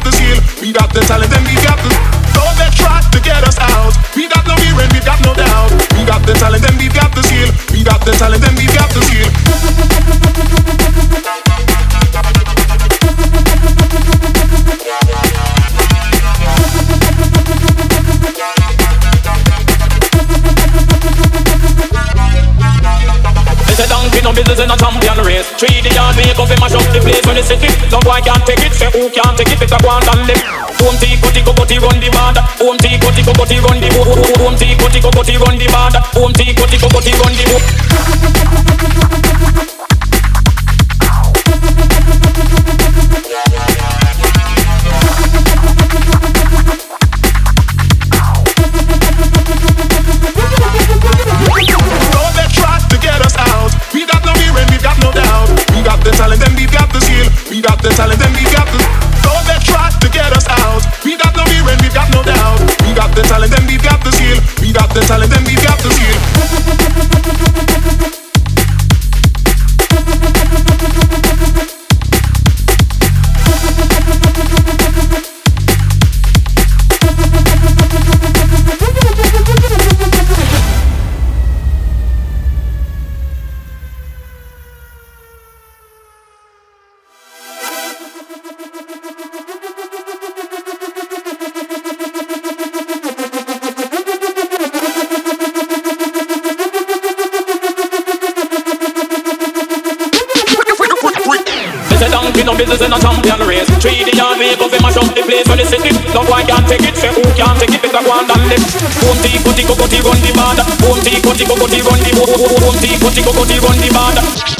got the skill, we got the talent, and we got the though they try to get us out. We got no fear and we got no doubt. We got the talent and we got the skill. We got the talent and we got the skill. say donkey, no business in a champion race. Three the yard, we they mash up the place when they city it. No boy can't take it, say who can't take it, it a go Cutty, run the Home tea, cutty, cutty, run the band. Home tea, cutty, cutty, run the We got the talent and we got the business in a champion race. Three the yard make up, mash up the place they set it. No one can't take it, say who can take it, better go and live. Boom tea, cutty, cutty, run the band. Boom tea, cutty, cutty, run the boom tea, cutty, cutty, run the band.